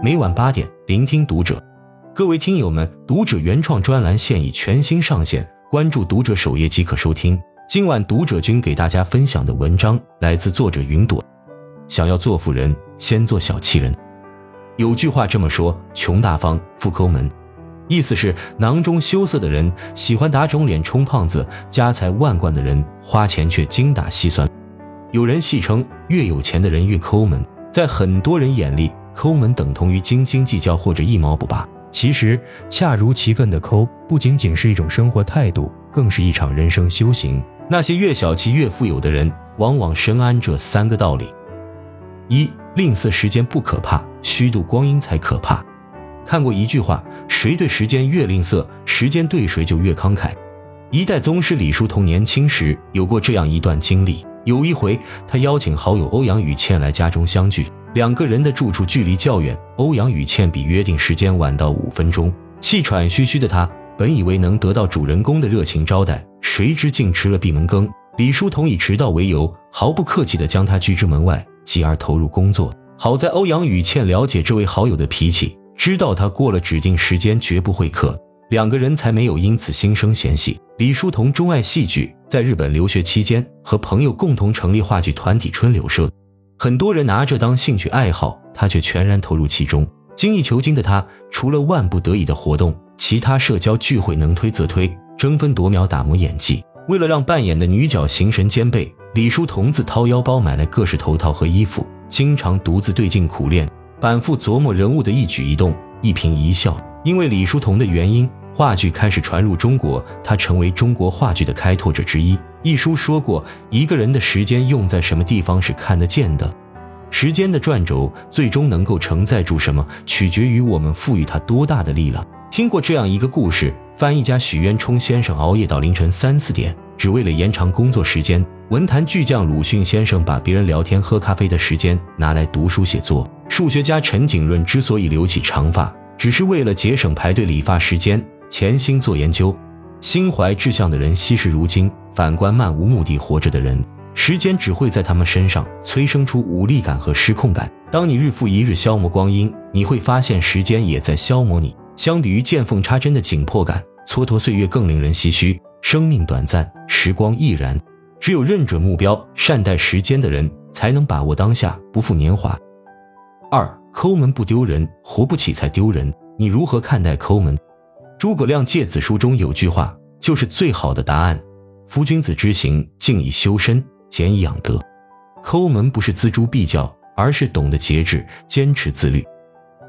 每晚八点，聆听读者。各位听友们，读者原创专栏现已全新上线，关注读者首页即可收听。今晚读者君给大家分享的文章来自作者云朵。想要做富人，先做小气人。有句话这么说：穷大方，富抠门。意思是囊中羞涩的人喜欢打肿脸充胖子，家财万贯的人花钱却精打细算。有人戏称，越有钱的人越抠门。在很多人眼里，抠门等同于斤斤计较或者一毛不拔。其实，恰如其分的抠，不仅仅是一种生活态度，更是一场人生修行。那些越小气越富有的人，往往深谙这三个道理：一、吝啬时间不可怕，虚度光阴才可怕。看过一句话，谁对时间越吝啬，时间对谁就越慷慨。一代宗师李叔同年轻时有过这样一段经历。有一回，他邀请好友欧阳予倩来家中相聚，两个人的住处距离较远，欧阳予倩比约定时间晚到五分钟。气喘吁吁的他，本以为能得到主人公的热情招待，谁知竟吃了闭门羹。李叔同以迟到为由，毫不客气地将他拒之门外，继而投入工作。好在欧阳予倩了解这位好友的脾气，知道他过了指定时间绝不会客。两个人才没有因此心生嫌隙。李叔同钟爱戏剧，在日本留学期间，和朋友共同成立话剧团体春柳社。很多人拿这当兴趣爱好，他却全然投入其中。精益求精的他，除了万不得已的活动，其他社交聚会能推则推，争分夺秒打磨演技。为了让扮演的女角形神兼备，李叔同自掏腰包买来各式头套和衣服，经常独自对镜苦练，反复琢磨人物的一举一动，一颦一笑。因为李叔同的原因。话剧开始传入中国，他成为中国话剧的开拓者之一。一书说过，一个人的时间用在什么地方是看得见的。时间的转轴最终能够承载住什么，取决于我们赋予它多大的力量。听过这样一个故事：翻译家许渊冲先生熬夜到凌晨三四点，只为了延长工作时间；文坛巨匠鲁迅先生把别人聊天喝咖啡的时间拿来读书写作；数学家陈景润之所以留起长发，只是为了节省排队理发时间。潜心做研究，心怀志向的人惜时如金。反观漫无目的活着的人，时间只会在他们身上催生出无力感和失控感。当你日复一日消磨光阴，你会发现时间也在消磨你。相比于见缝插针的紧迫感，蹉跎岁月更令人唏嘘。生命短暂，时光亦然。只有认准目标，善待时间的人，才能把握当下，不负年华。二抠门不丢人，活不起才丢人。你如何看待抠门？诸葛亮诫子书中有句话，就是最好的答案：夫君子之行，静以修身，俭以养德。抠门不是锱铢必较，而是懂得节制，坚持自律。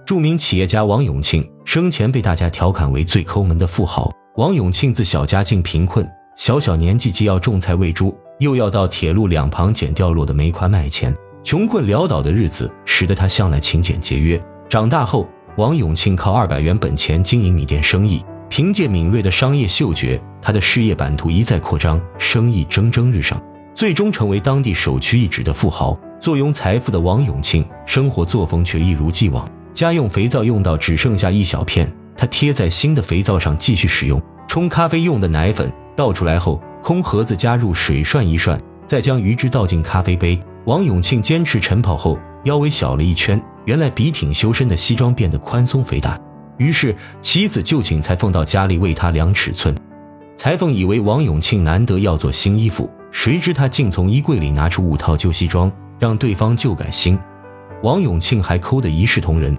著名企业家王永庆生前被大家调侃为最抠门的富豪。王永庆自小家境贫困，小小年纪既要种菜喂猪，又要到铁路两旁捡掉落的煤块卖钱，穷困潦倒的日子使得他向来勤俭节约。长大后，王永庆靠二百元本钱经营米店生意，凭借敏锐的商业嗅觉，他的事业版图一再扩张，生意蒸蒸日上，最终成为当地首屈一指的富豪。坐拥财富的王永庆，生活作风却一如既往。家用肥皂用到只剩下一小片，他贴在新的肥皂上继续使用。冲咖啡用的奶粉倒出来后，空盒子加入水涮一涮，再将鱼汁倒进咖啡杯。王永庆坚持晨跑后。腰围小了一圈，原来笔挺修身的西装变得宽松肥大。于是妻子就请裁缝到家里为他量尺寸。裁缝以为王永庆难得要做新衣服，谁知他竟从衣柜里拿出五套旧西装，让对方旧改新。王永庆还抠得一视同仁。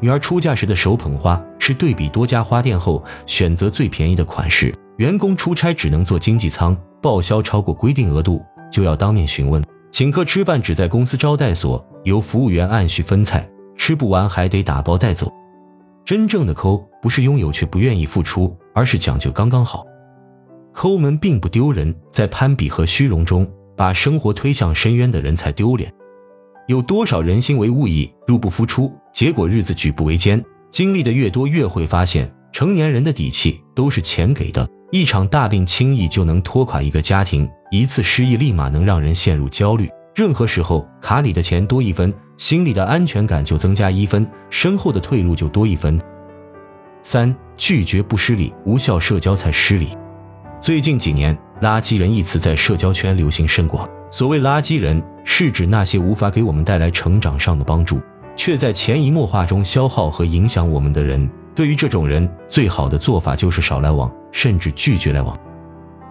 女儿出嫁时的手捧花，是对比多家花店后选择最便宜的款式。员工出差只能坐经济舱，报销超过规定额度就要当面询问。请客吃饭只在公司招待所，由服务员按需分菜，吃不完还得打包带走。真正的抠不是拥有却不愿意付出，而是讲究刚刚好。抠门并不丢人，在攀比和虚荣中把生活推向深渊的人才丢脸。有多少人心为物役，入不敷出，结果日子举步维艰。经历的越多，越会发现，成年人的底气都是钱给的。一场大病轻易就能拖垮一个家庭，一次失忆立马能让人陷入焦虑。任何时候，卡里的钱多一分，心里的安全感就增加一分，身后的退路就多一分。三拒绝不失礼，无效社交才失礼。最近几年，“垃圾人”一词在社交圈流行甚广。所谓垃圾人，是指那些无法给我们带来成长上的帮助，却在潜移默化中消耗和影响我们的人。对于这种人，最好的做法就是少来往，甚至拒绝来往。《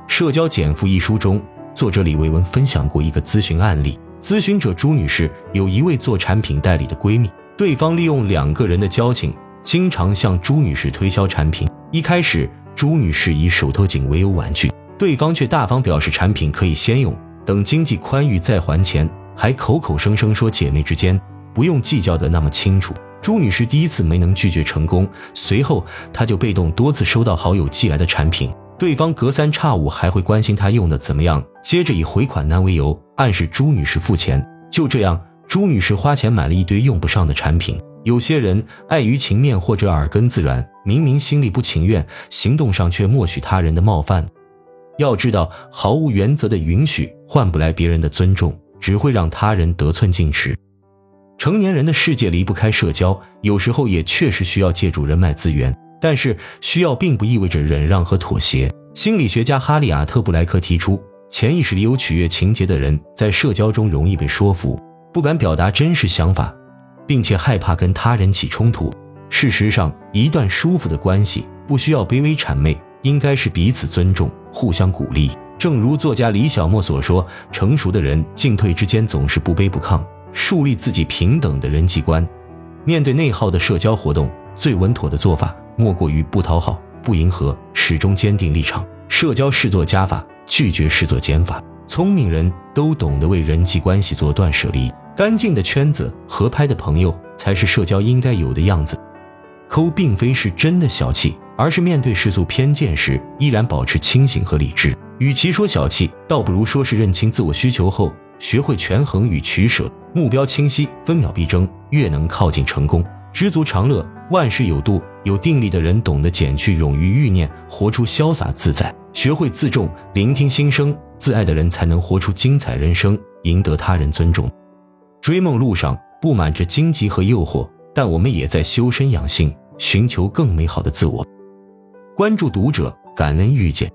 社交减负》一书中，作者李维文分享过一个咨询案例。咨询者朱女士有一位做产品代理的闺蜜，对方利用两个人的交情，经常向朱女士推销产品。一开始，朱女士以手头紧为由婉拒，对方却大方表示产品可以先用，等经济宽裕再还钱，还口口声声说姐妹之间不用计较的那么清楚。朱女士第一次没能拒绝成功，随后她就被动多次收到好友寄来的产品，对方隔三差五还会关心她用的怎么样，接着以回款难为由暗示朱女士付钱。就这样，朱女士花钱买了一堆用不上的产品。有些人碍于情面或者耳根子软，明明心里不情愿，行动上却默许他人的冒犯。要知道，毫无原则的允许换不来别人的尊重，只会让他人得寸进尺。成年人的世界离不开社交，有时候也确实需要借助人脉资源，但是需要并不意味着忍让和妥协。心理学家哈利亚特布莱克提出，潜意识里有取悦情节的人，在社交中容易被说服，不敢表达真实想法，并且害怕跟他人起冲突。事实上，一段舒服的关系不需要卑微谄媚，应该是彼此尊重、互相鼓励。正如作家李小墨所说：“成熟的人进退之间总是不卑不亢。”树立自己平等的人际观，面对内耗的社交活动，最稳妥的做法莫过于不讨好、不迎合，始终坚定立场。社交视作加法，拒绝视作减法。聪明人都懂得为人际关系做断舍离，干净的圈子、合拍的朋友才是社交应该有的样子。抠并非是真的小气，而是面对世俗偏见时依然保持清醒和理智。与其说小气，倒不如说是认清自我需求后。学会权衡与取舍，目标清晰，分秒必争，越能靠近成功。知足常乐，万事有度。有定力的人懂得减去冗余欲念，活出潇洒自在。学会自重，聆听心声。自爱的人才能活出精彩人生，赢得他人尊重。追梦路上布满着荆棘和诱惑，但我们也在修身养性，寻求更美好的自我。关注读者，感恩遇见。